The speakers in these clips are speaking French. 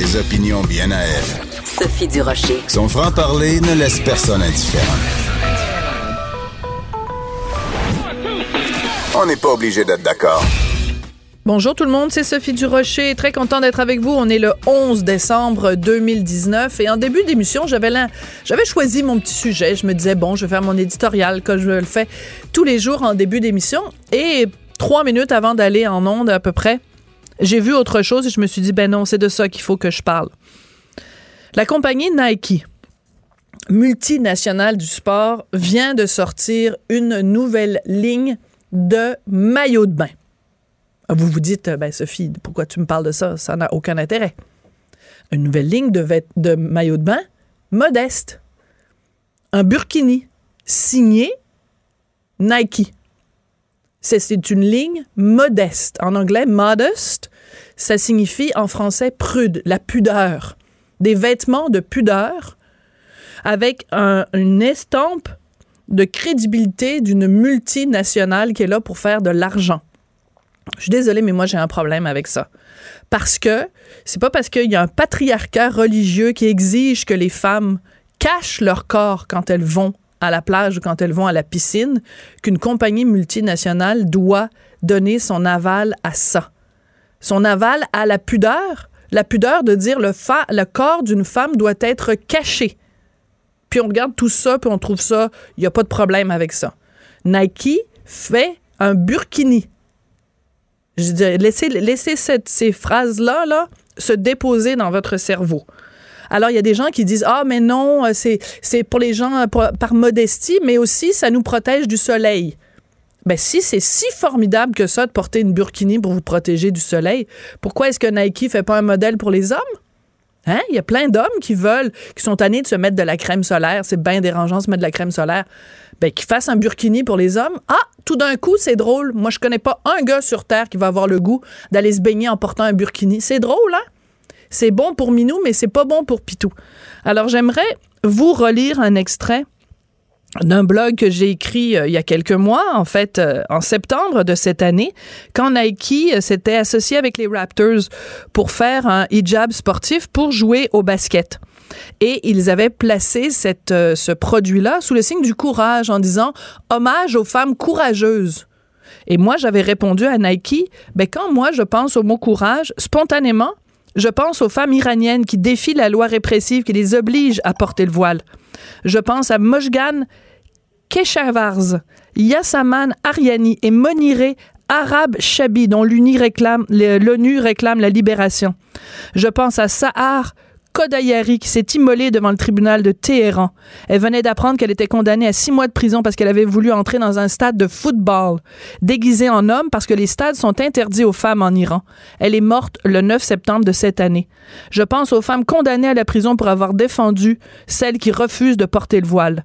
des opinions bien à elle. Sophie Durocher. Son franc-parler ne laisse personne indifférent. On n'est pas obligé d'être d'accord. Bonjour tout le monde, c'est Sophie Durocher. Très content d'être avec vous. On est le 11 décembre 2019 et en début d'émission, j'avais j'avais choisi mon petit sujet. Je me disais bon, je vais faire mon éditorial comme je le fais tous les jours en début d'émission et trois minutes avant d'aller en onde à peu près, j'ai vu autre chose et je me suis dit ben non, c'est de ça qu'il faut que je parle. La compagnie Nike multinationale du sport vient de sortir une nouvelle ligne de maillots de bain. Vous vous dites, ben Sophie, pourquoi tu me parles de ça? Ça n'a aucun intérêt. Une nouvelle ligne de, de maillots de bain modeste. Un burkini signé Nike. C'est une ligne modeste. En anglais, modest, ça signifie en français prude, la pudeur. Des vêtements de pudeur avec une estampe de crédibilité d'une multinationale qui est là pour faire de l'argent. Je suis désolée, mais moi j'ai un problème avec ça. Parce que c'est pas parce qu'il y a un patriarcat religieux qui exige que les femmes cachent leur corps quand elles vont à la plage ou quand elles vont à la piscine qu'une compagnie multinationale doit donner son aval à ça. Son aval à la pudeur, la pudeur de dire le, le corps d'une femme doit être caché. Puis on regarde tout ça, puis on trouve ça, il n'y a pas de problème avec ça. Nike fait un burkini. Laissez ces phrases-là là, se déposer dans votre cerveau. Alors, il y a des gens qui disent, ah, mais non, euh, c'est pour les gens euh, par modestie, mais aussi, ça nous protège du soleil. Ben, si c'est si formidable que ça de porter une burkini pour vous protéger du soleil, pourquoi est-ce que Nike fait pas un modèle pour les hommes? Hein? Il y a plein d'hommes qui veulent, qui sont tannés de se mettre de la crème solaire. C'est bien dérangeant de se mettre de la crème solaire. Ben, qu'ils fassent un burkini pour les hommes. Ah, tout d'un coup, c'est drôle. Moi, je connais pas un gars sur Terre qui va avoir le goût d'aller se baigner en portant un burkini. C'est drôle, hein? C'est bon pour Minou, mais c'est pas bon pour Pitou. Alors, j'aimerais vous relire un extrait d'un blog que j'ai écrit euh, il y a quelques mois, en fait, euh, en septembre de cette année, quand Nike euh, s'était associé avec les Raptors pour faire un hijab sportif pour jouer au basket. Et ils avaient placé cette, ce produit-là sous le signe du courage en disant hommage aux femmes courageuses. Et moi, j'avais répondu à Nike, ben quand moi je pense au mot courage, spontanément, je pense aux femmes iraniennes qui défient la loi répressive qui les oblige à porter le voile. Je pense à Mojgan Keshavarz, Yassaman Ariani et Moniré Arab Chabi, dont l'ONU réclame, réclame la libération. Je pense à Sahar Kodayari qui s'est immolée devant le tribunal de Téhéran. Elle venait d'apprendre qu'elle était condamnée à six mois de prison parce qu'elle avait voulu entrer dans un stade de football déguisé en homme parce que les stades sont interdits aux femmes en Iran. Elle est morte le 9 septembre de cette année. Je pense aux femmes condamnées à la prison pour avoir défendu celles qui refusent de porter le voile.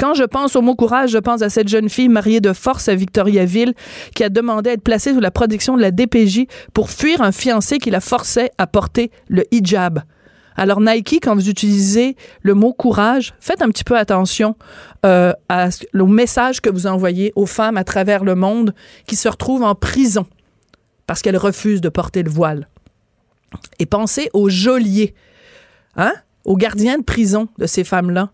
Quand je pense au mot courage, je pense à cette jeune fille mariée de force à Victoriaville qui a demandé à être placée sous la protection de la DPJ pour fuir un fiancé qui la forçait à porter le hijab. Alors Nike, quand vous utilisez le mot courage, faites un petit peu attention euh, au message que vous envoyez aux femmes à travers le monde qui se retrouvent en prison parce qu'elles refusent de porter le voile. Et pensez aux geôliers, hein, aux gardiens de prison de ces femmes-là,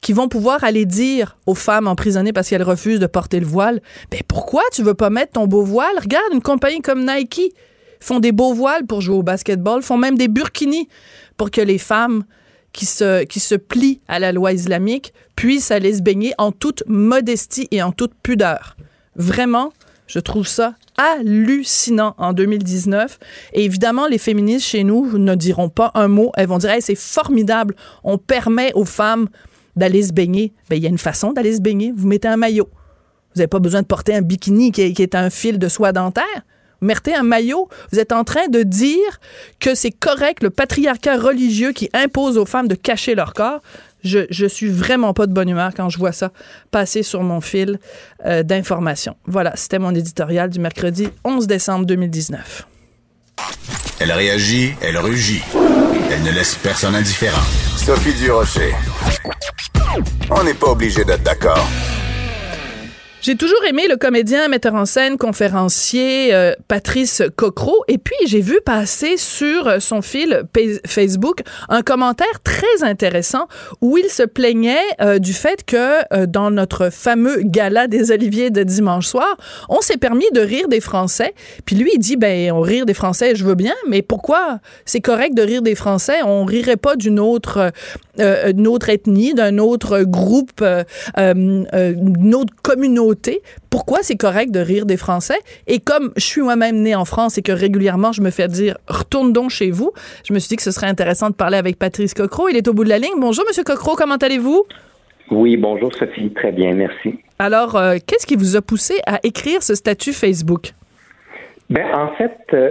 qui vont pouvoir aller dire aux femmes emprisonnées parce qu'elles refusent de porter le voile, ben pourquoi tu veux pas mettre ton beau voile? Regarde une compagnie comme Nike font des beaux voiles pour jouer au basketball, font même des burkinis pour que les femmes qui se, qui se plient à la loi islamique puissent aller se baigner en toute modestie et en toute pudeur. Vraiment, je trouve ça hallucinant en 2019. Et évidemment, les féministes chez nous ne diront pas un mot. Elles vont dire c'est formidable, on permet aux femmes d'aller se baigner. Bien, il y a une façon d'aller se baigner. Vous mettez un maillot. Vous n'avez pas besoin de porter un bikini qui est un fil de soie dentaire mettez un maillot, vous êtes en train de dire que c'est correct le patriarcat religieux qui impose aux femmes de cacher leur corps. Je, je suis vraiment pas de bonne humeur quand je vois ça passer sur mon fil euh, d'information. Voilà, c'était mon éditorial du mercredi 11 décembre 2019. Elle réagit, elle rugit. Elle ne laisse personne indifférent. Sophie Durocher. On n'est pas obligé d'être d'accord. J'ai toujours aimé le comédien, metteur en scène, conférencier euh, Patrice Cocro. Et puis, j'ai vu passer sur euh, son fil Facebook un commentaire très intéressant où il se plaignait euh, du fait que dans notre fameux gala des Oliviers de dimanche soir, on s'est permis de rire des Français. Puis lui, il dit, ben, on rire des Français, je veux bien, mais pourquoi? C'est correct de rire des Français? On rirait pas d'une autre, une autre ethnie, d'un autre groupe, d'une autre communauté pourquoi c'est correct de rire des Français? Et comme je suis moi-même née en France et que régulièrement je me fais dire retourne donc chez vous, je me suis dit que ce serait intéressant de parler avec Patrice Cocro. Il est au bout de la ligne. Bonjour, Monsieur Cocro, comment allez-vous? Oui, bonjour Sophie, très bien, merci. Alors, euh, qu'est-ce qui vous a poussé à écrire ce statut Facebook? Ben, en fait, euh,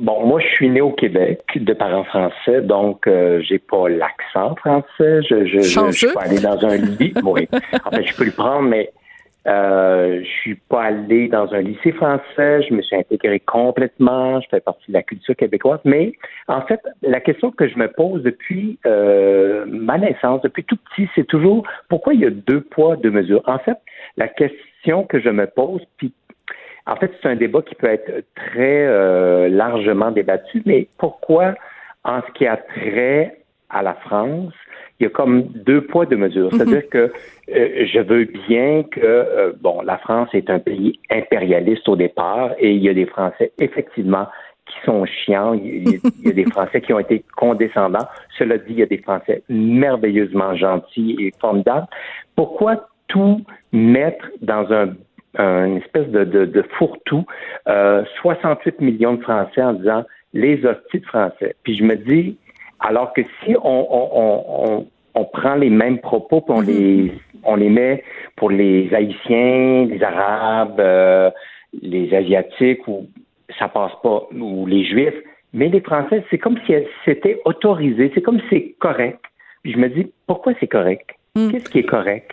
bon, moi, je suis né au Québec de parents français, donc euh, j'ai pas l'accent français. Je, je, je, suis pas allé dans un lit. oui. En fait, je peux le prendre, mais euh, je suis pas allé dans un lycée français, je me suis intégré complètement, je fais partie de la culture québécoise, mais en fait, la question que je me pose depuis euh, ma naissance, depuis tout petit, c'est toujours pourquoi il y a deux poids, deux mesures? En fait, la question que je me pose, puis en fait, c'est un débat qui peut être très euh, largement débattu, mais pourquoi, en ce qui a trait à la France, il y a comme deux poids, deux mesures. Mhm. C'est-à-dire que euh, je veux bien que, euh, bon, la France est un pays impérialiste au départ et il y a des Français, effectivement, qui sont chiants. Il y, a, des Français qui ont été condescendants. Cela dit, il y a des Français merveilleusement gentils et formidables. Pourquoi tout mettre dans un une espèce de, de, de fourre-tout, euh, 68 millions de Français en disant les hosties de Français? Puis je me dis, alors que si on, on, prend les mêmes propos, puis on, mhm. les, on les met pour les Haïtiens, les Arabes, euh, les Asiatiques, ou ça passe pas, ou les Juifs, mais les Français, c'est comme si c'était autorisé, c'est comme si c'est correct. Puis je me dis, pourquoi c'est correct? Mhm. Qu'est-ce qui est correct?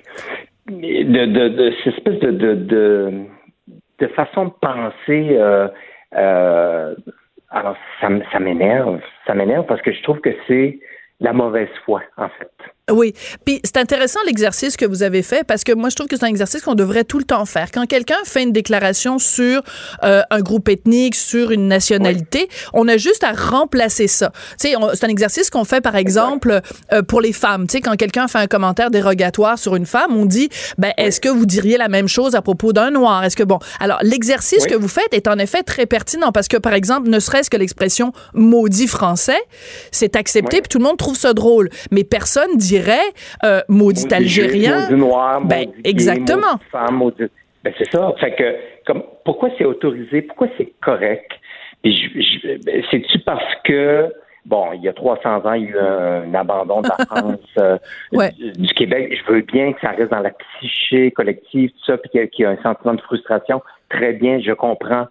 De, de, de, cette espèce de, de, de, façon de penser euh, euh, alors, ça, m'énerve. Ça m'énerve parce que je trouve que c'est la mauvaise foi, en fait. Oui. Puis c'est intéressant l'exercice que vous avez fait parce que moi je trouve que c'est un exercice qu'on devrait tout le temps faire. Quand quelqu'un fait une déclaration sur euh, un groupe ethnique, sur une nationalité, on a juste à remplacer ça. Tu sais, c'est un exercice qu'on fait par exemple euh, pour les femmes. Tu sais, quand quelqu'un fait un commentaire dérogatoire sur une femme, on dit, ben est-ce que vous diriez la même chose à propos d'un noir? Est-ce que bon Alors l'exercice que vous faites est en effet très pertinent parce que par exemple, ne serait-ce que l'expression maudit français, c'est accepté puis tout le monde trouve ça drôle, mais personne dit dirait euh, maudit algérien. Maudit noir, ben, exactement. femme, Ben, c'est ça. Fait que, comme, pourquoi c'est autorisé? Pourquoi c'est correct? Ben, c'est-tu parce que, bon, il y a 300 ans, il y a eu un, abandon de la France, euh, du, Québec. Je veux bien que ça reste dans la psyché collective, tout ça, puis qu'il y, a un sentiment de frustration. Très bien, je comprends.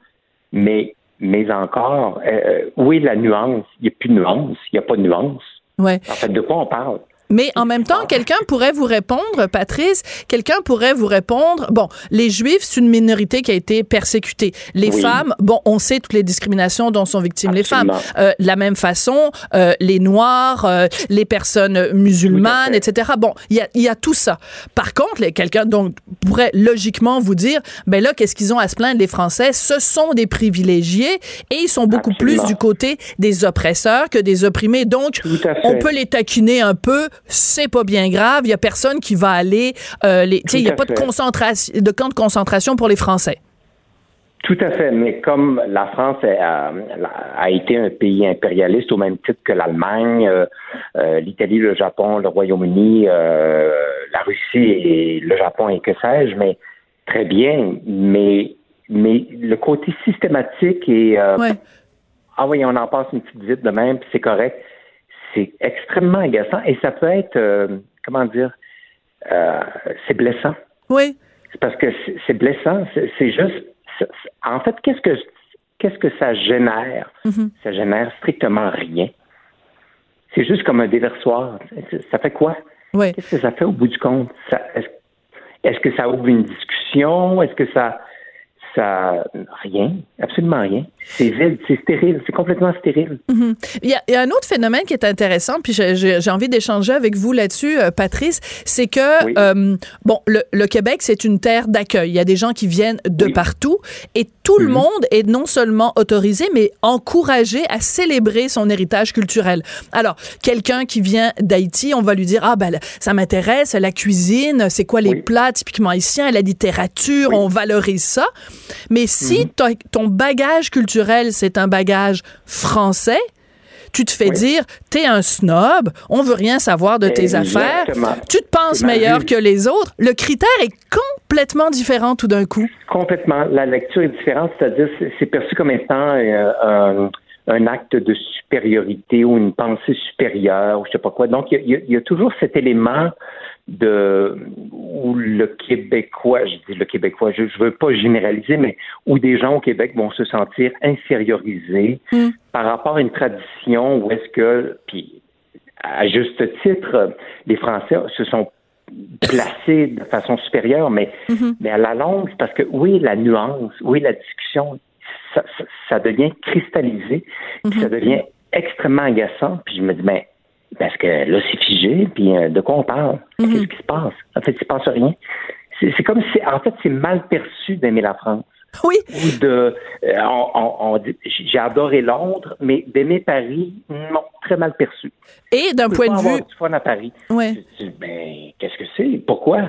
Mais, mais encore, euh, oui, la nuance? Il n'y a plus de nuance. Il n'y a pas de nuance. Ouais. En fait, de quoi on parle? Mais en même temps, quelqu'un pourrait vous répondre, Patrice, quelqu'un pourrait vous répondre, bon, les Juifs, c'est une minorité qui a été persécutée. Les femmes, bon, on sait toutes les discriminations dont sont victimes les femmes. Euh, la même façon, euh, les Noirs, euh, les personnes musulmanes, etc. Bon, il y a, y a tout ça. Par contre, quelqu'un donc pourrait logiquement vous dire, ben là, qu'est-ce qu'ils ont à se plaindre, les Français? Ce sont des privilégiés et ils sont beaucoup plus du côté des oppresseurs que des opprimés. Donc, on peut les taquiner un peu c'est pas bien grave. Il y a personne qui va aller. Euh, il n'y a pas de, concentration, de camp de concentration pour les Français. Tout à fait, mais comme la France a, été un pays impérialiste au même titre que l'Allemagne, euh, euh, l'Italie, le Japon, le Royaume-Uni, la Russie et le Japon et que sais-je, mais très bien, mais mais le côté systématique et ah oui, on en passe une petite vite de même, c'est correct c'est extrêmement agaçant et ça peut être, euh, comment dire, euh, c'est blessant. Oui. Parce que c'est blessant. C'est juste, en fait, qu'est-ce que qu'est-ce que ça génère? Mm-hmm. Ça génère strictement rien. C'est juste comme un déversoir. Ça fait quoi? Oui. Qu'est-ce que ça fait au bout du compte? Est-ce que ça ouvre une discussion? Est-ce que ça ça, rien, absolument rien. C'est vide, c'est stérile, c'est complètement stérile. Mhm. il, y a, un autre phénomène qui est intéressant, puis j'ai envie d'échanger avec vous là-dessus, euh, Patrice, c'est que, euh, bon, le, Québec, c'est une terre d'accueil. Il y a des gens qui viennent de partout et tout le mhm. monde est non seulement autorisé, mais encouragé à célébrer son héritage culturel. Alors, quelqu'un qui vient d'Haïti, on va lui dire, ah ben, ça m'intéresse, la cuisine, c'est quoi les plats typiquement haïtiens, la littérature, on valorise ça. Mais si mhm. ton bagage culturel, c'est un bagage français, tu te fais dire, t'es un snob, on veut rien savoir de tes affaires, tu te penses meilleur que les autres. Le critère est complètement différent tout d'un coup. Complètement. La lecture est différente, c'est-à-dire c'est perçu comme étant euh, un, acte de supériorité ou une pensée supérieure ou je sais pas quoi. Donc, il y, a toujours cet élément de où le Québécois, je dis le Québécois, je, ne veux pas généraliser, mais où des gens au Québec vont se sentir infériorisés hmm. par rapport à une tradition où est-ce que, puis à juste titre, les Français se sont placés de façon supérieure, mais, mm-hmm. mais à la longue, parce que oui, la nuance, oui, la discussion, ça, devient cristallisé, mm-hmm. ça devient extrêmement agaçant, puis je me dis, mais parce que là, c'est figé, puis euh, de quoi on parle? Mhm. Qu'est-ce qui se passe? En fait, il se passe rien. C'est comme si, en fait, c'est mal perçu d'aimer la France. Oui. Ou de, euh, on, j'ai adoré Londres, mais d'aimer Paris, non, très mal perçu. Et d'un point de vue. Du fun à Paris. Ouais. Ben, qu'est-ce que c'est? Pourquoi?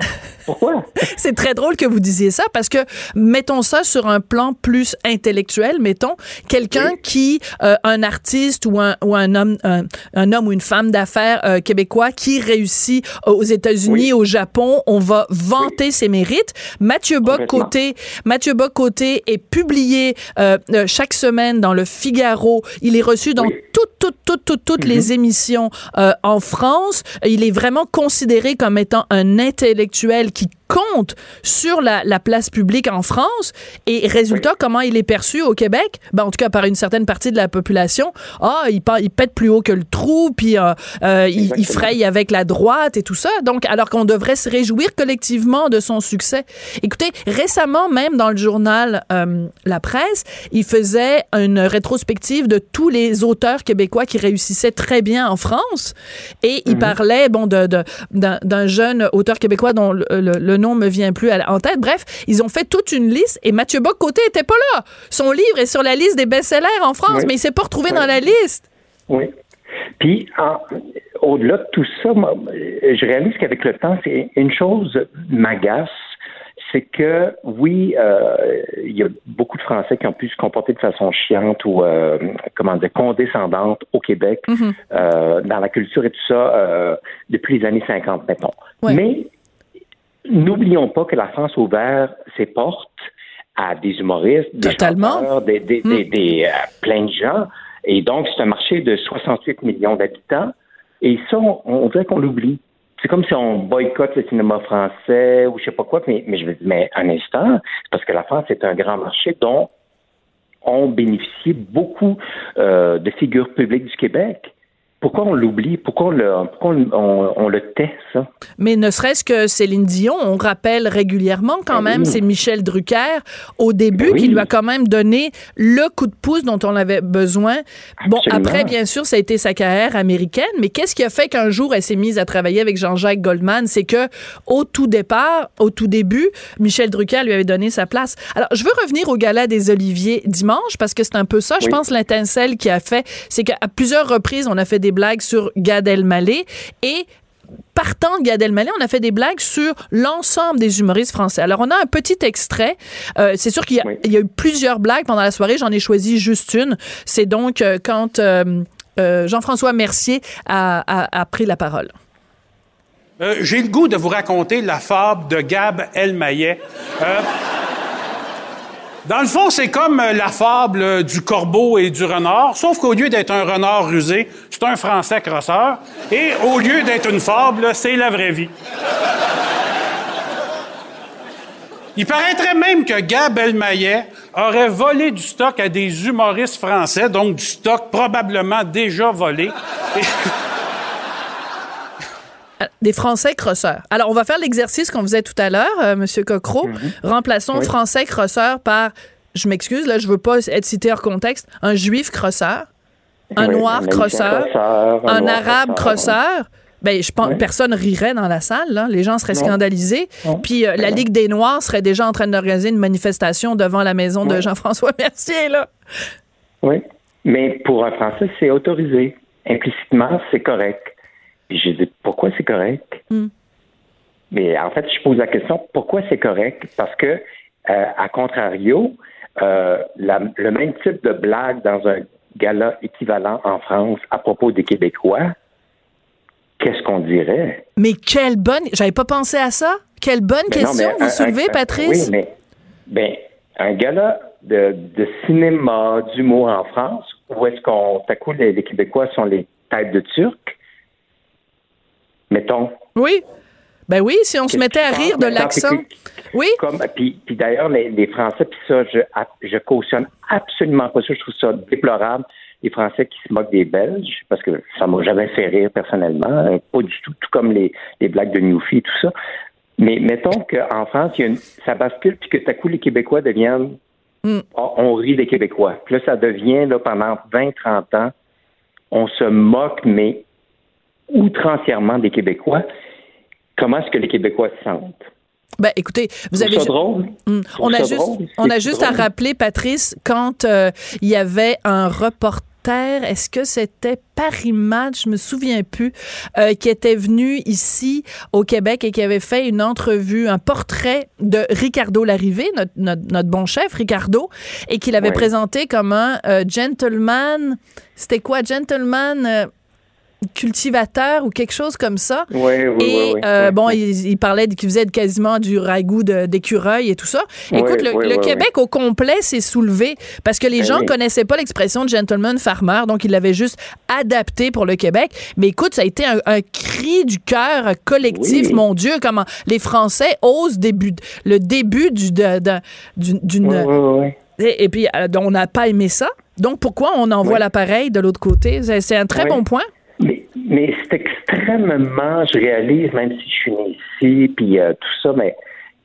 Pourquoi? c'est très drôle que vous disiez ça parce que mettons ça sur un plan plus intellectuel, mettons, quelqu'un qui, euh, un artiste ou un, ou un homme, un, homme ou une femme d'affaires euh, québécois qui réussit aux États-Unis, au Japon, on va vanter ses mérites. Mathieu Bock côté, Mathieu Bock côté est publié euh, chaque semaine dans le Figaro. Il est reçu dans toutes, toutes, toutes, toutes, toutes les mhm. émissions euh, en France. Il est vraiment considéré comme étant un intellectuel qui compte sur la, place publique en France. Et résultat comment il est perçu au Québec? Ben, en tout cas par une certaine partie de la population. Ah il, il pète plus haut que le trou puis euh, euh, il, fraye avec la droite et tout ça. Donc alors qu'on devrait se réjouir collectivement de son succès. Écoutez récemment même dans le journal La Presse il faisait une rétrospective de tous les auteurs québécois qui réussissaient très bien en France. Et il mhm. parlait, bon, de, d'un, jeune auteur québécois dont le, nom me vient plus en tête. Bref, ils ont fait toute une liste et Mathieu Bock-Côté était pas là. Son livre est sur la liste des best-sellers en France, mais il s'est pas retrouvé dans la liste. Oui. Puis, au-delà de tout ça, je réalise qu'avec le temps, c'est une chose m'agace c'est que oui, euh, il y a beaucoup de Français qui ont pu se comporter de façon chiante ou euh, comment dire condescendante au Québec mhm. euh, dans la culture et tout ça depuis les années 50, mettons. Mais n'oublions pas que la France a ouvert ses portes à des humoristes, des chanteurs, des, des, des, mhm. des plein de gens. Et donc, c'est un marché de 68 millions d'habitants. Et ça, on, on dirait qu'on l'oublie c'est comme si on boycotte le cinéma français ou je sais pas quoi, mais, mais je dire, mais un instant, parce que la France est un grand marché dont ont bénéficié beaucoup euh, de figures publiques du Québec. Pourquoi on l'oublie? Pourquoi, on le, on, le tait, ça? Mais ne serait-ce que Céline Dion, on rappelle régulièrement quand ben même, c'est Michel Drucker au début ben qui lui a quand même donné le coup de pouce dont on avait besoin. Bon, après, bien sûr, ça a été sa carrière américaine, mais qu'est-ce qui a fait qu'un jour elle s'est mise à travailler avec Jean-Jacques Goldman? C'est que au tout départ, au tout début, Michel Drucker lui avait donné sa place. Alors, je veux revenir au gala des Oliviers dimanche parce que c'est un peu ça, je pense, l'intincelle qui a fait, c'est qu'à plusieurs reprises, on a fait des blagues sur Gad Elmaleh et partant de Gad Elmaleh, on a fait des blagues sur l'ensemble des humoristes français. Alors, on a un petit extrait. Euh, c'est sûr qu'il y, a eu plusieurs blagues pendant la soirée. J'en ai choisi juste une. C'est donc euh, quand euh, Jean-François Mercier a, pris la parole. J'ai le goût de vous raconter la fable de Gab Elmaleh. Dans le fond, c'est comme euh, la fable euh, du corbeau et du renard, sauf qu'au lieu d'être un renard rusé, c'est un Français crosseur. Et au lieu d'être une fable, c'est la vraie vie. Il paraîtrait même que Gab Elmaillet aurait volé du stock à des humoristes français, donc du stock probablement déjà volé. Des Français crosseurs. Alors, on va faire l'exercice qu'on faisait tout à l'heure, euh, Monsieur Cocro. Mhm. Remplaçons Français crosseur par, je m'excuse, là, je veux pas être cité hors contexte, un Juif crosseur, un Noir crosseur, un, Arabe crosseur. Ben, je pense personne rirait dans la salle, là. les gens seraient scandalisés. Puis euh, la Ligue des Noirs serait déjà en train d'organiser une manifestation devant la maison de Jean-François Mercier. Là. Oui, mais pour un Français, c'est autorisé. Implicitement, c'est correct. Puis j'ai dit pourquoi c'est correct? Hmm. Mais en fait, je pose la question pourquoi c'est correct? Parce que, euh, à contrario, euh, le même type de blague dans un gala équivalent en France à propos des Québécois, qu'est-ce qu'on dirait? Mais quelle bonne. J'avais pas pensé à ça. Quelle bonne question vous soulevez, Patrice. Oui, mais ben, un gala de, de cinéma, d'humour en France, où est-ce qu'on. Tout les, les Québécois sont les têtes de Turcs, mettons. Oui. Ben oui, si on se mettait à rire de l'accent. Oui. Comme, puis, puis d'ailleurs, les, les, Français, puis ça, je, je cautionne absolument pas ça. Je trouve ça déplorable. Les Français qui se moquent des Belges, parce que ça m'a jamais fait rire personnellement, hein, pas du tout, tout comme les, les blagues de Newfie et tout ça. Mais mettons qu'en France, il y a une, ça bascule, puis que tout à coup, les Québécois deviennent. Hmm. on rit des Québécois. Puis là, ça devient, là, pendant 20, 30 ans, on se moque, mais outrancièrement des Québécois. Comment est-ce que les Québécois se sentent? Ben, écoutez, vous avez. drôle? Hmm. On, a juste, on a juste à rappeler, Patrice, quand euh, il y avait un reporter est-ce que c'était Paris Match, je me souviens plus, euh, qui était venu ici au Québec et qui avait fait une entrevue, un portrait de Ricardo Larrivé, notre, notre, bon chef Ricardo, et qu'il avait présenté comme un euh, gentleman. C'était quoi, gentleman? Cultivateur ou quelque chose comme ça. Oui, oui, et euh, bon, il, parlait qu'il faisait quasiment du ragoût d'écureuil et tout ça. Écoute, le, Québec au complet s'est soulevé parce que les ben gens connaissaient pas l'expression de gentleman farmer, donc ils l'avaient juste adapté pour le Québec. Mais écoute, ça a été un, cri du cœur collectif. Mon Dieu, comment les Français osent début, le début du d'une et, et, puis, euh, on n'a pas aimé ça. Donc, pourquoi on envoie l'appareil de l'autre côté? C'est un très bon point. Mais, c'est extrêmement, je réalise, même si je suis né ici, puis euh, tout ça, mais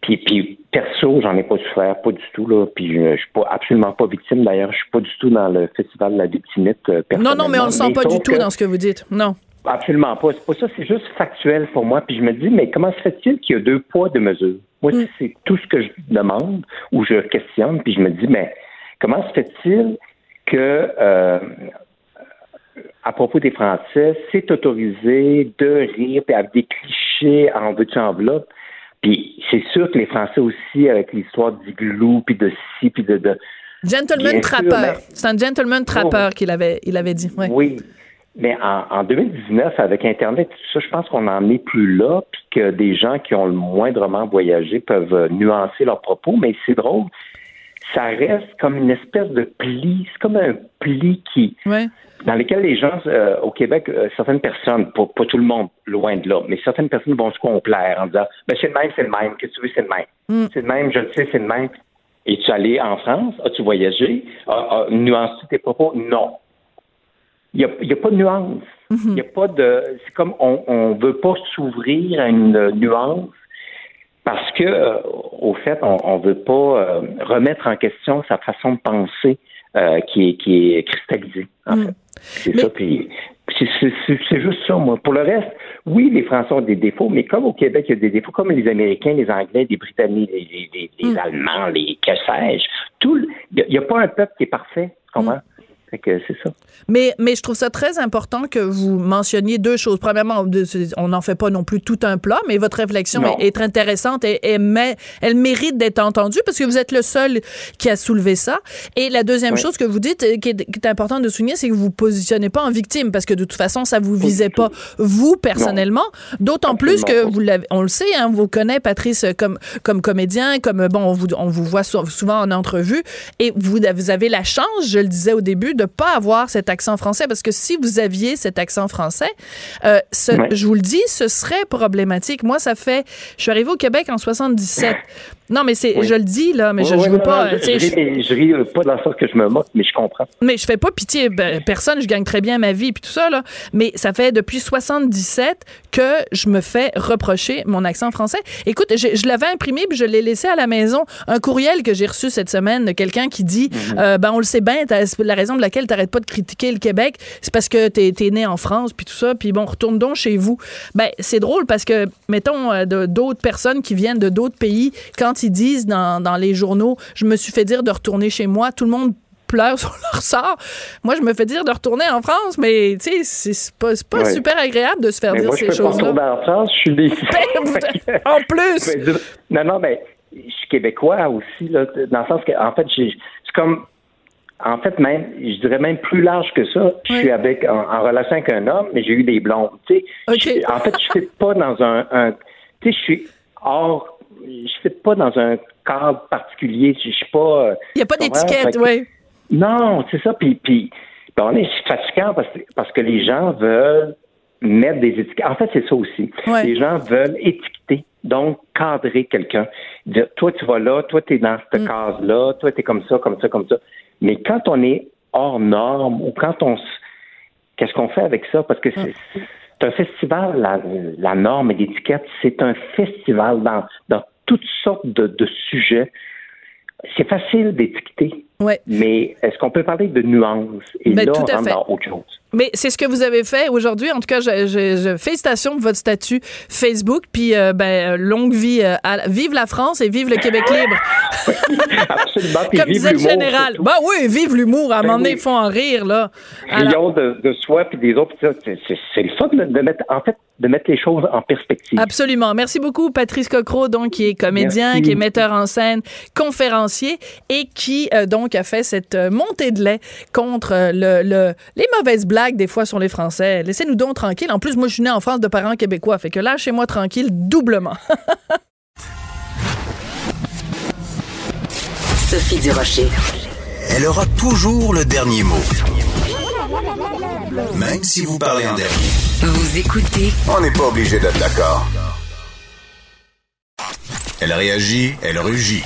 puis, puis perso, j'en ai pas souffert, pas du tout là. Puis je, suis pas absolument pas victime. D'ailleurs, je suis pas du tout dans le festival de la victimite. Euh, non, non, mais on le sent pas du tout dans ce que vous dites. Non. Absolument pas. C'est pas ça. C'est juste factuel pour moi. Puis je me dis, mais comment se fait-il qu'il y a deux poids deux mesures? Moi, mm. c'est tout ce que je demande ou je questionne. Puis je me dis, mais comment se fait-il que euh, à propos des Français, c'est autorisé de rire, puis avec des clichés en veux-tu enveloppe. Puis c'est sûr que les Français aussi, avec l'histoire glou, puis de ci, puis de... de gentleman trappeur. C'est un gentleman trappeur oh. qu'il avait, il avait dit. Oui. Mais en, 2019, avec Internet, tout ça, je pense qu'on n'en est plus là, puis que des gens qui ont le moindrement voyagé peuvent nuancer leurs propos. Mais c'est drôle, ça reste comme une espèce de pli, c'est comme un pli qui, ouais dans lesquels les gens euh, au Québec, euh, certaines personnes, pas, tout le monde, loin de là, mais certaines personnes vont se complaire en disant ben c'est le même, c'est le même, qu'est-ce que tu veux, c'est le même. Mm. C'est le même, je le sais, c'est le même. Es-tu allé en France? As-tu voyagé? Nuances-tu tes propos? Non. Il n'y a, pas de nuance. Mm-hmm. Il y a pas de. C'est comme on ne veut pas s'ouvrir à une nuance parce que, euh, au fait, on ne veut pas remettre en question sa façon de penser qui, est, qui est cristallisée, en mm. fait. C'est ça, puis c'est juste ça, moi. Pour le reste, oui, les Français ont des défauts, mais comme au Québec, il y a des défauts, comme les Américains, les Anglais, les Britanniques, les, hmm. Allemands, les que sais-je, tout, il n'y a, pas un peuple qui est parfait, comment? C'est ça. Mais, mais je trouve ça très important que vous mentionniez deux choses. Premièrement, on n'en fait pas non plus tout un plat, mais votre réflexion est, très intéressante et, elle mérite d'être entendue parce que vous êtes le seul qui a soulevé ça. Et la deuxième chose que vous dites, qui est, qui est importante de souligner, c'est que vous vous positionnez pas en victime parce que de toute façon, ça vous visait pas vous personnellement. D'autant plus que vous on le sait, hein, vous connaît Patrice comme comme comédien, comme bon, on vous, on vous voit souvent en entrevue et vous, vous avez la chance, je le disais au début, de pas avoir cet accent français parce que si vous aviez cet accent français, euh, je vous le dis, ce serait problématique. Moi, ça fait, je suis arrivée au Québec en 77. Non, mais c'est, je le dis, là, mais je, ne veux pas. je, je, ris, pas dans le sens que je me moque, mais je comprends. Mais je fais pas pitié. Ben, personne, je gagne très bien ma vie, puis tout ça, là. Mais ça fait depuis 77 que je me fais reprocher mon accent français. Écoute, je, l'avais imprimé, puis je l'ai laissé à la maison. Un courriel que j'ai reçu cette semaine de quelqu'un qui dit mhm. euh, ben, on le sait bien, la raison de laquelle tu n'arrêtes pas de critiquer le Québec, c'est parce que tu es, né en France, puis tout ça, puis bon, retourne donc chez vous. Ben, c'est drôle parce que, mettons, euh, d'autres personnes qui viennent de d'autres pays, quand ils disent dans, dans les journaux, je me suis fait dire de retourner chez moi, tout le monde pleure sur leur sort. Moi, je me fais dire de retourner en France, mais tu sais, c'est pas, pas super agréable de se faire dire ces choses-là. En France, je suis déçu. Ben, en plus! non, non, mais je suis québécois aussi, là, dans le sens que, en fait, c'est comme en fait, même, je dirais même plus large que ça. Je suis avec en, relation avec un homme, mais j'ai eu des blondes. Tu sais, en fait, je ne suis pas dans un, un tu sais, je suis hors je suis pas dans un cadre particulier. Je suis pas. Il n'y a pas d'étiquette, oui. Non, c'est ça. Puis, puis, on est fatigant parce, parce que les gens veulent mettre des étiquettes. En fait, c'est ça aussi. Les gens veulent étiqueter, donc cadrer quelqu'un. Dire, toi, tu vas là, toi, tu es dans cette mm. case-là, toi, tu es comme ça, comme ça, comme ça. Mais quand on est hors norme ou quand on. Qu'est-ce qu'on fait avec ça? Parce que c'est. Mm. un festival, la, la norme et l'étiquette, c'est un festival dans, dans toutes sortes de, sujets. C'est facile d'étiqueter, mais est-ce qu'on peut parler de nuances? Et ben, là, on rentre dans autre chose? Mais c'est ce que vous avez fait aujourd'hui. En tout cas, je, je, félicitations pour votre statut Facebook. Puis, euh, ben, longue vie. Euh, à, vive la France et vive le Québec libre. Absolument. Comme disait le général. Bah oui, vive l'humour. À un ben moment donné, il faut en rire, là. Alors... de, de soi puis des autres. C'est le fun de mettre, en fait, de mettre les choses en perspective. Absolument. Merci beaucoup, Patrice Cocro, donc, qui est comédien, qui est metteur en scène, conférencier et qui, euh, donc, a fait cette montée de lait contre le, le les mauvaises blagues des fois sur les Français. Laissez-nous donc tranquille. En plus, moi, je suis né en France de parents québécois. Fait que là, chez moi tranquille doublement. Sophie Durocher. Elle aura toujours le dernier mot. Même si vous parlez en dernier. Vous écoutez. On n'est pas obligé d'être d'accord. Elle réagit, elle rugit.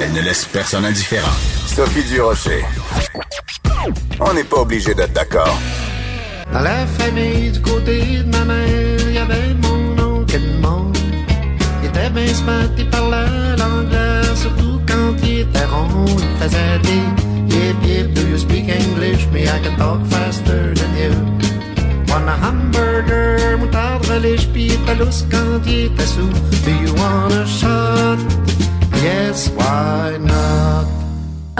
Elle ne laisse personne indifférent. Sophie Durocher. On n'est pas obligé d'être d'accord. Dans la famille du côté de ma mère, il y avait mon oncle Edmond. Il était bien smart, il parlait l'anglais, surtout quand il était rond. Il faisait des yip yip, do you speak English? Me, I can talk faster than you. Want a hamburger, moutarde, relish, pis lousse quand il était sous. Do you want a shot? Yes, why not?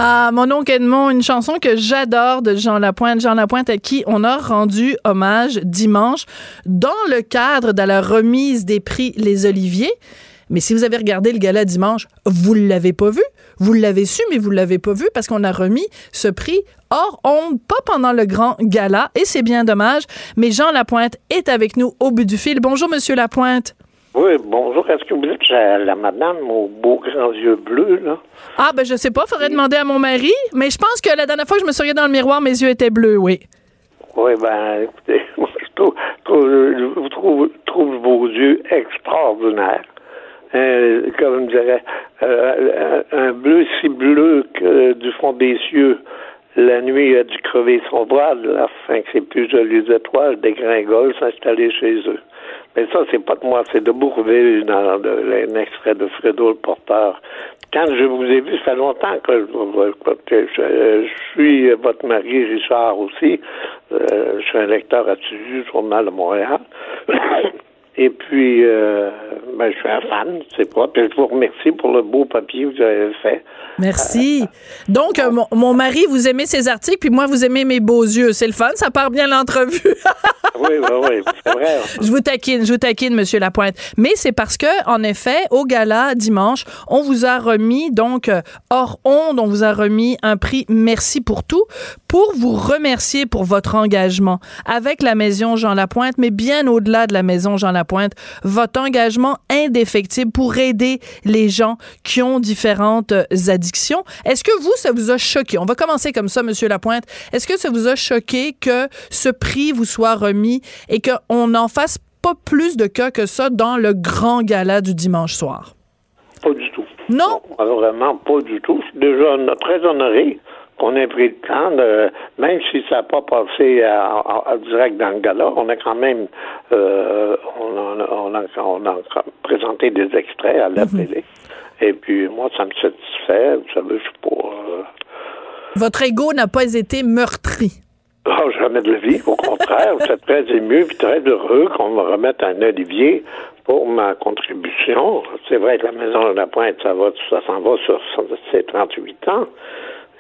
Ah, mon oncle Edmond, une chanson que j'adore de Jean Lapointe. Jean Lapointe à qui on a rendu hommage dimanche dans le cadre de la remise des prix Les Oliviers. Mais si vous avez regardé le gala dimanche, vous ne l'avez pas vu. Vous l'avez su, mais vous ne l'avez pas vu parce qu'on a remis ce prix hors onde, pas pendant le grand gala, et c'est bien dommage. Mais Jean Lapointe est avec nous au bout du fil. Bonjour, Monsieur Lapointe. Oui, bonjour. Est-ce que vous êtes la madame aux beaux grands yeux bleus, là? Ah, ben je sais pas. Faudrait demander à mon mari. Mais je pense que la dernière fois que je me suis regardée dans le miroir, mes yeux étaient bleus, oui. Oui, ben, écoutez, moi, je trouve, trouve, trouve, vos yeux extraordinaires. Euh, comme je dirais, euh, un bleu si bleu que du fond des cieux, la nuit a dû crever son voile, afin que ces plus jolies étoiles dégringolent s'installer chez eux. Mais ça, c'est pas de moi, c'est de Bourville, dans un extrait de Fredo le Porteur. Quand je vous ai vu, ça fait longtemps que je, suis votre mari, Richard aussi. Euh, je suis un lecteur du Journal de Montréal. Et puis, euh, ben, je suis un fan, c'est pas. Puis je vous remercie pour le beau papier que vous avez fait. Merci. Donc, euh, mon, mari, vous aimez ses articles, puis moi, vous aimez mes beaux yeux. C'est le fun, ça part bien l'entrevue. oui, oui, oui, c'est vrai. Je vous taquine, je vous taquine, Monsieur Lapointe. Mais c'est parce que, en effet, au gala dimanche, on vous a remis, donc, euh, hors onde, on vous a remis un prix Merci pour tout pour vous remercier pour votre engagement avec la Maison Jean Lapointe, mais bien au-delà de la Maison Jean Lapointe Lapointe, votre engagement indéfectible pour aider les gens qui ont différentes addictions. Est-ce que vous, ça vous a choqué? On va commencer comme ça, Monsieur Lapointe. Est-ce que ça vous a choqué que ce prix vous soit remis et qu'on n'en fasse pas plus de cas que ça dans le grand gala du dimanche soir? Pas du tout. Non? vraiment pas du tout. Je suis déjà très honoré qu'on ait pris le temps de, même si ça n'a pas passé à, direct dans le gala, on a quand même, euh, on, a, présenté des extraits à la mhm. télé. Et puis, moi, ça me satisfait. Vous savez, je suis pas... Euh, Votre ego n'a pas été meurtri. Ah, jamais de la vie. Au contraire, vous êtes très ému et très heureux qu'on me remette un olivier pour ma contribution. C'est vrai que la Maison de la Pointe, ça va, ça s'en va sur ses 38 ans.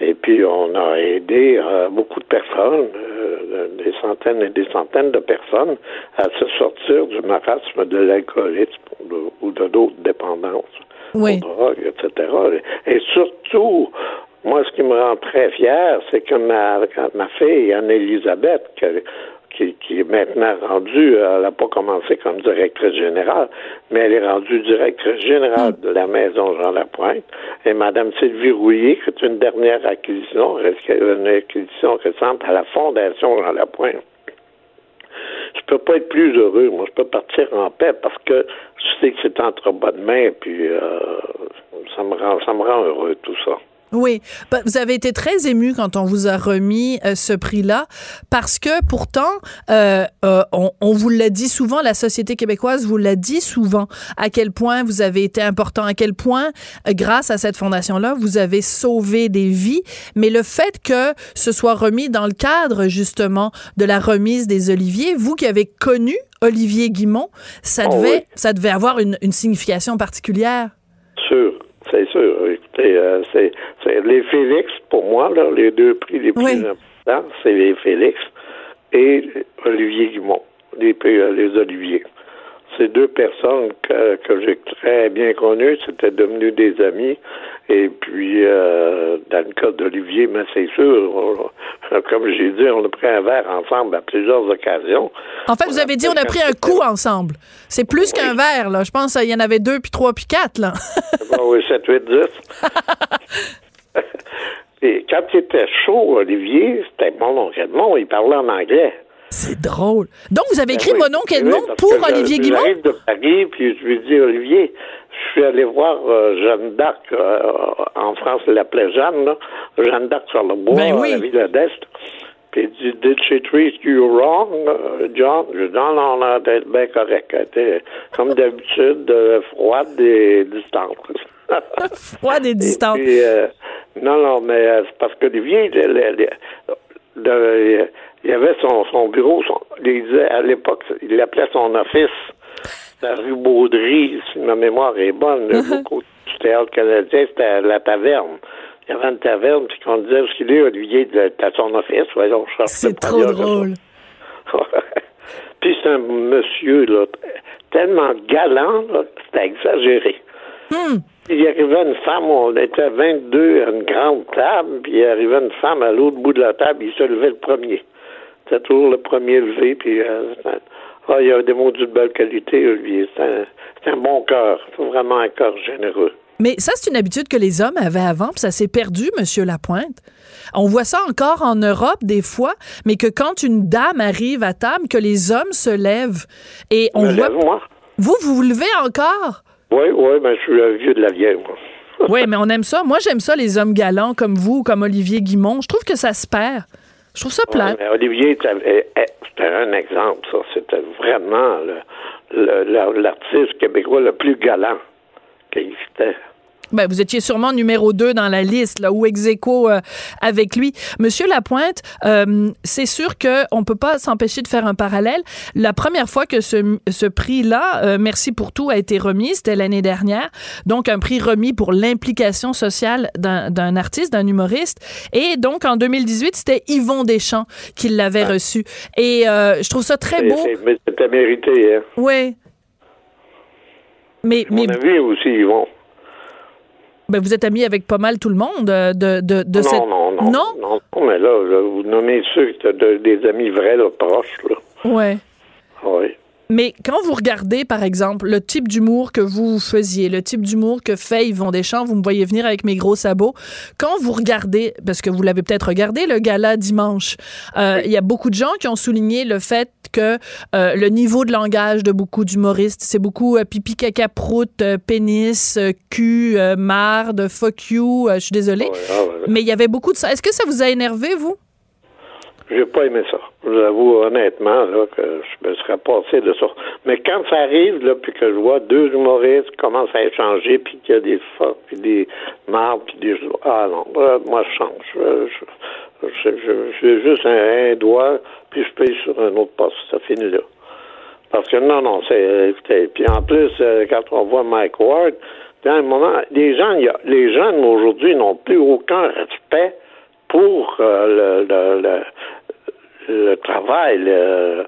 Et puis, on a aidé euh, beaucoup de personnes, euh, des centaines et des centaines de personnes, à se sortir du marasme de l'alcoolisme ou de d'autres dépendances, oui. drogue, etc. Et surtout, moi, ce qui me rend très fier, c'est que ma, ma fille, Anne-Elisabeth, qui, est maintenant rendue, elle n'a pas commencé comme directrice générale, mais elle est rendue directrice générale de la maison Jean Lapointe. Et Mme Sylvie Rouillet, qui est une dernière acquisition, une acquisition récente à la Fondation Jean Lapointe. Je peux pas être plus heureux. Moi, je peux partir en paix parce que je sais que c'est entre bonnes mains, puis euh, ça me rend, ça me rend heureux tout ça. Oui, bah, vous avez été très ému quand on vous a remis euh, ce prix-là, parce que pourtant, euh, euh, on, on, vous l'a dit souvent, la société québécoise vous l'a dit souvent, à quel point vous avez été important, à quel point, grâce à cette fondation-là, vous avez sauvé des vies. Mais le fait que ce soit remis dans le cadre justement de la remise des Oliviers, vous qui avez connu Olivier Guimont, ça oh devait, ça devait avoir une, une signification particulière. Sûr. C'est sûr. Écoutez, euh, c'est, les Félix, pour moi, là, les deux prix les plus importants, c'est les Félix et Olivier Guimont, les, euh, les Oliviers. C'est deux personnes que, que j'ai très bien connues, c'était devenu des amis. Et puis, euh, dans le cas d'Olivier, mais c'est sûr, comme j'ai dit, on a pris un verre ensemble à plusieurs occasions. En fait, vous avez dit on a pris un coup ensemble. C'est plus qu'un verre, là. Je pense qu'il y en avait deux, puis trois, puis quatre, là. oui, sept, huit, dix. Et quand il était chaud, Olivier, c'était mon oncle Edmond, il parlait en anglais. C'est drôle. Donc, vous avez ben écrit Mon oncle Edmond pour Olivier Guimond? J'arrive de Paris, puis je lui dis, Olivier, je suis allé voir euh, Jeanne d'Arc, euh, en France, elle l'appelait Jeanne, là. Jeanne d'Arc sur le bois, ben à la ville d'Est. Puis il dit, Did she treat you wrong, euh, John? Je dis, non, non, non, elle bien correct. Elle était, comme d'habitude, froide et distante. froide et distante. non, non, mais c'est parce que Olivier, il avait son, son bureau, son, il disait, à l'époque, il l'appelait son office la rue Baudry, si ma mémoire est bonne, le uh du théâtre canadien, c'était la taverne. Il y avait une taverne, puis qu'on disait, ce qu'il est, Olivier, à son office, voyons, je C'est trop drôle. puis c'est un monsieur, là, tellement galant, c'était exagéré. Hmm. Il arrivait une femme, on était 22 à une grande table, puis il arrivait une femme à l'autre bout de la table, il se levait le premier. C'était toujours le premier levé, puis euh, ah, il y a des mots de belle qualité, Olivier. C'est un, bon cœur. C'est vraiment un cœur généreux. Mais ça, c'est une habitude que les hommes avaient avant, puis ça s'est perdu, Monsieur Lapointe. On voit ça encore en Europe des fois, mais que quand une dame arrive à table, que les hommes se lèvent et on voit. moi. Vous, vous vous levez encore? Oui, oui, mais je suis le vieux de la vieille, moi. oui, mais on aime ça. Moi, j'aime ça, les hommes galants comme vous, comme Olivier Guimont. Je trouve que ça se perd. Je trouve ça plat. Olivier, c'était un exemple, ça. C'était vraiment l'artiste québécois le plus galant qui existait. Ben, vous étiez sûrement numéro 2 dans la liste, là, ou ex euh, avec lui. Monsieur Lapointe, euh, c'est sûr qu'on ne peut pas s'empêcher de faire un parallèle. La première fois que ce, ce prix-là, euh, Merci pour tout, a été remis, c'était l'année dernière. Donc, un prix remis pour l'implication sociale d'un artiste, d'un humoriste. Et donc, en 2018, c'était Yvon Deschamps qui l'avait reçu. Et je trouve ça très beau. C'était mérité, hein? Oui. Mais, mais... On a aussi, Yvon. Ben, vous êtes ami avec pas mal tout le monde euh, de, de, de non, cette... Non, non, non? Non, mais là, vous nommez ceux qui sont des amis vrais, là, proches. Là. Ouais. Oui. Mais quand vous regardez, par exemple, le type d'humour que vous faisiez, le type d'humour que fait Yvon Deschamps, vous me voyez venir avec mes gros sabots, quand vous regardez, parce que vous l'avez peut-être regardé, le gala dimanche, euh, il y a beaucoup de gens qui ont souligné le fait que euh, le niveau de langage de beaucoup d'humoristes, c'est beaucoup euh, pipi, caca, prout, pénis, cul, marde, fuck you, je suis désolée. Ah Mais il y avait beaucoup de ça. Est-ce que ça vous a énervé, vous? J'ai pas aimé ça. Je vous avoue honnêtement là, que je me serais passé de ça. Mais quand ça arrive, là, puis que je vois deux humoristes commencent à échanger, puis qu'il y a des forts, puis des mardes, puis des... Ah non, moi je change. Je, je, juste un, doigt, puis je paye sur un autre poste. Ça finit là. Parce que non, non, c'est... Puis en plus, euh, quand on voit Mike Ward, dans un moment, les gens, les jeunes aujourd'hui n'ont plus aucun respect pour euh, le travail. Le,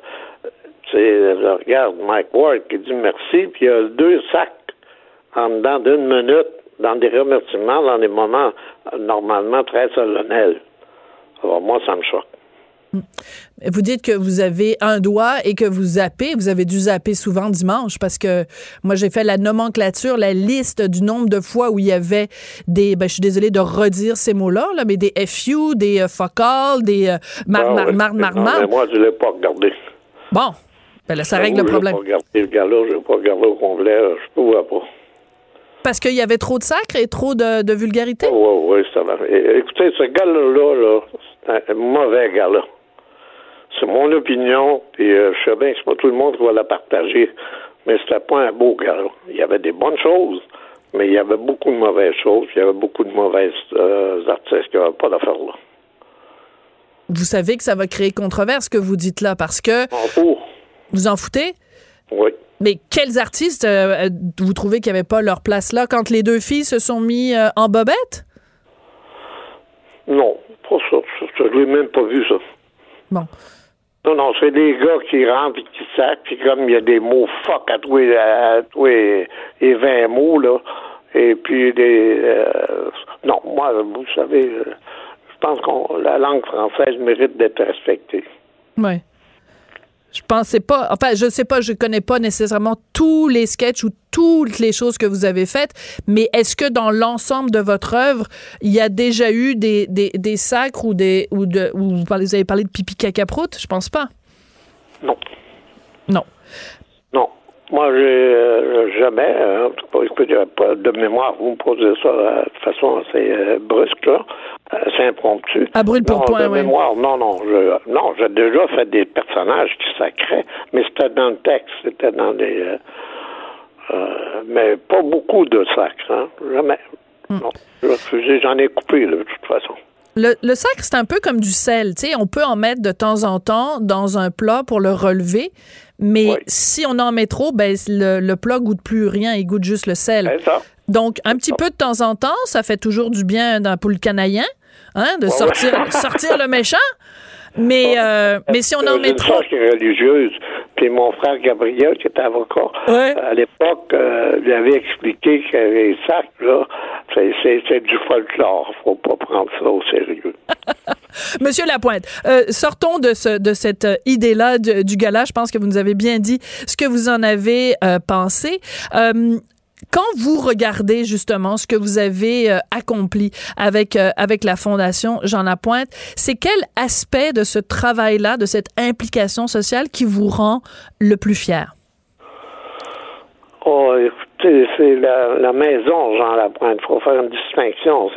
je regarde Mike Ward qui dit merci, puis il y a deux sacs en dedans d'une minute dans des remerciements, dans des moments normalement très solennels. Alors moi, ça me choque. Vous dites que vous avez un doigt et que vous zappez. Vous avez dû zapper souvent dimanche parce que moi, j'ai fait la nomenclature, la liste du nombre de fois où il y avait des, ben, je suis désolée de redire ces mots-là, là, mais des FU, des euh, focal, des euh, mar, mar, mar, mar, mar, Moi, je ne l'ai pas regardé. Bon. Ben là, ça règle le problème. Je n'ai pas regardé le gars-là, je n'ai pas regardé au complet, je ne vois pas. Parce qu'il y avait trop de sacre et trop de, de vulgarité? Oui, oui, ça va. Écoutez, ce gars-là, là, c'est un mauvais gars-là. C'est mon opinion, puis euh, je sais bien que c'est pas tout le monde qui va la partager, mais c'était pas un beau gars. Il y avait des bonnes choses, mais il y avait beaucoup de mauvaises choses, il y avait beaucoup de mauvaises euh, artistes qui n'avaient pas d'affaires là. Vous savez que ça va créer controverse, ce que vous dites là, parce que... En Vous en foutez? Oui. Mais quels artistes euh, vous trouvez qui n'avaient pas leur place là quand les deux filles se sont mis en bobette? Non, pas ça. Je n'ai même pas vu ça. Bon. Non, non, c'est des gars qui rentrent et qui sacent, puis comme il y a des mots fuck à tous les, 20 mots, là, et puis des... Euh, non, moi, vous savez, euh, je pense que la langue française mérite d'être respectée. Oui. Je pensais pas, enfin, je sais pas, je connais pas nécessairement tous les sketchs ou toutes les choses que vous avez faites, mais est-ce que dans l'ensemble de votre œuvre, il y a déjà eu des, des, des sacres ou des ou de ou vous, parlez, vous avez parlé de pipi caca prout? Je pense pas. Non. Non. Non. Moi, j'ai euh, jamais, hein, pas de mémoire, vous me posez ça euh, de façon assez euh, brusque, là, assez impromptu. À brûle pour point, oui. mémoire, non, non. Je, non, j'ai déjà fait des personnages qui sacraient, mais c'était dans le texte, c'était dans des. mais pas beaucoup de sacres, hein, jamais. Hmm. Non. J'en ai coupé, de toute façon. Le, le sacre, c'est un peu comme du sel. Tu sais, on peut en mettre de temps en temps dans un plat pour le relever, mais si on en met trop, ben, le, le plat goûte plus rien, il goûte juste le sel. Donc, un petit peu de temps en temps, ça fait toujours du bien d'un poule canaïen, hein, de sortir, sortir le méchant. Mais, euh, mais si on en met trop. Une religieuse. Puis mon frère Gabriel, qui était avocat, à l'époque, euh, lui avait expliqué que les sacs, là, c'est du folklore. Faut pas prendre ça au sérieux. Monsieur Lapointe, euh, sortons de, ce, de cette idée-là du, du, gala. Je pense que vous nous avez bien dit ce que vous en avez euh, pensé. Quand vous regardez justement ce que vous avez euh, accompli avec euh, avec la fondation Jean Lapointe, c'est quel aspect de ce travail-là, de cette implication sociale qui vous rend le plus fier? Oh, écoutez, c'est la, maison Jean Lapointe. Il faut faire une distinction.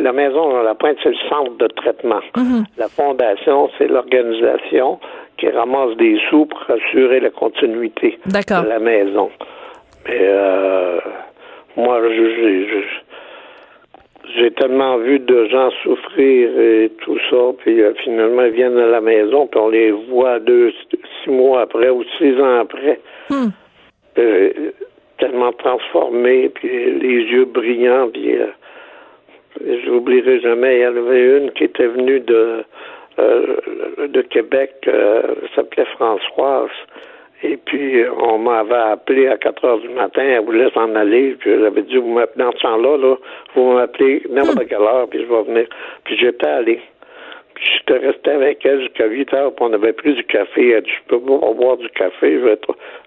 la maison Jean Lapointe, c'est le centre de traitement. Mm-hmm. La fondation, c'est l'organisation qui ramasse des sous pour assurer la continuité de la maison. Mais euh, moi, j'ai tellement vu de gens souffrir et tout ça, puis euh, finalement ils viennent à la maison, puis on les voit deux, six mois après ou six ans après, hmm. euh, tellement transformés, puis les yeux brillants, puis je n'oublierai jamais, il y en avait une qui était venue de de Québec, s'appelait Françoise. Et puis, on m'avait appelé à 4 heures du matin, elle voulait s'en aller, puis j'avais dit, vous dans ce temps-là, là, vous m'appelez n'importe hmm. quelle heure, puis je vais venir. Puis j'étais allé. Puis j'étais resté avec elle jusqu'à 8 heures, puis on avait pris du café. Elle dit, je peux pas boire du café.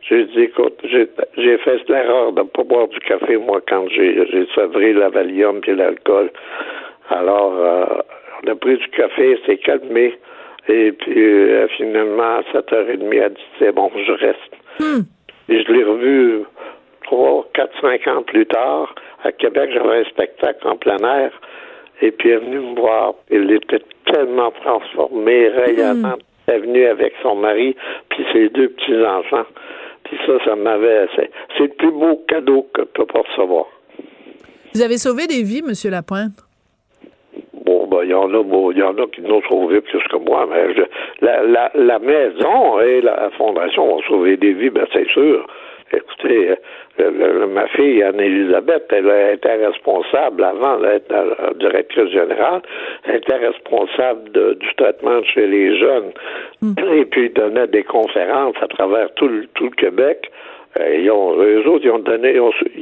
J'ai dit, écoute, j'ai fait l'erreur de ne pas boire du café, moi, quand j'ai sevré la Valium et l'alcool. Alors, euh, on a pris du café, c'est calmé. Et puis, euh, finalement, à 7h30, elle dit, c'est bon, je reste. Hmm. Et je l'ai revu trois, quatre, cinq ans plus tard. À Québec, j'avais un spectacle en plein air. Et puis, elle est venue me voir. Elle était tellement transformée, rayonnante. Hmm. Elle est venue avec son mari, puis ses deux petits-enfants. Puis ça, ça m'avait... C'est, le plus beau cadeau que tu peux pas recevoir. Vous avez sauvé des vies, Monsieur Lapointe? Il y en a, bon, il y en a qui n'ont sauvé plus que moi, mais la, la, la, maison et la fondation ont sauvé des vies, ben, c'est sûr. Écoutez, euh, ma fille, Anne-Elisabeth, elle était responsable, avant d'être directrice générale, elle était responsable du traitement chez les jeunes. Hmm. Et puis, donnait des conférences à travers tout tout le Québec. Euh, ils ont, eux autres, ils ont donné, ils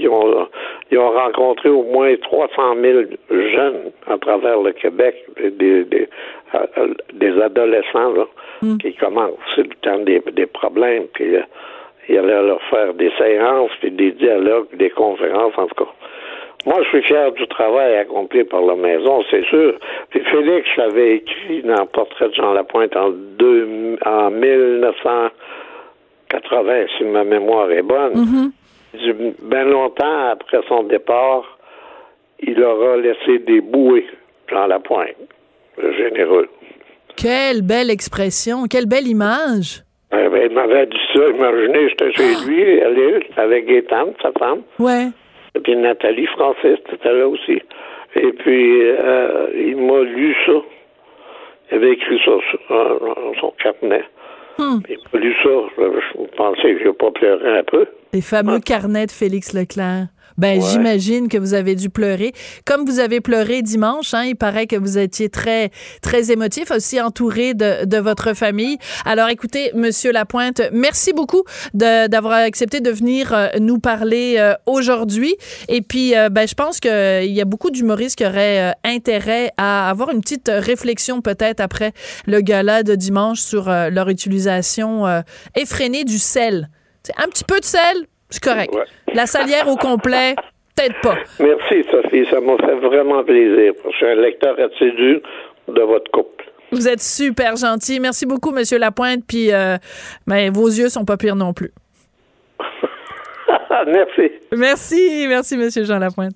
ont, ils ont, rencontré au moins 300 000 jeunes à travers le Québec, des, des, euh, des adolescents là, hmm. qui commencent. C'est le temps des, des problèmes. Puis, il allait leur faire des séances, puis des dialogues, des conférences, en tout cas. Moi, je suis fier du travail accompli par la maison, c'est sûr. Puis Félix avait écrit dans le Portrait de Jean Lapointe en, deux, en 1980, si ma mémoire est bonne. Mm Bien longtemps après son départ, il aura laissé des bouées, Jean Lapointe, généreux. Quelle belle expression, quelle belle image. Eh ben, il m'avait dit ça. Imaginez, j'étais chez lui, elle est avec Gaétane, sa femme. Ouais. Et puis Nathalie Francis était là aussi. Et puis, euh, il m'a lu ça. Il avait écrit ça sur son carnet. Hmm. Il m'a lu ça. Je, pensais que je n'ai pas pleuré un peu. Les fameux carnets de Félix Leclerc. Ben, j'imagine que vous avez dû pleurer. Comme vous avez pleuré dimanche, hein, il paraît que vous étiez très, très émotif, aussi entouré de, de votre famille. Alors, écoutez, Monsieur Lapointe, merci beaucoup d'avoir accepté de venir euh, nous parler euh, aujourd'hui. Et puis, euh, ben, je pense qu'il y a beaucoup d'humoristes qui auraient intérêt à avoir une petite réflexion peut-être après le gala de dimanche sur leur utilisation effrénée du sel. C'est un petit peu de sel, c'est correct. La salière au complet, peut-être pas. Merci, Sophie. Ça m'a fait vraiment plaisir. Je suis un lecteur assidu de votre couple. Vous êtes super gentil. Merci beaucoup, Monsieur Lapointe. Puis, euh, ben, vos yeux sont pas pires non plus. merci. Merci, merci, Monsieur Jean Lapointe.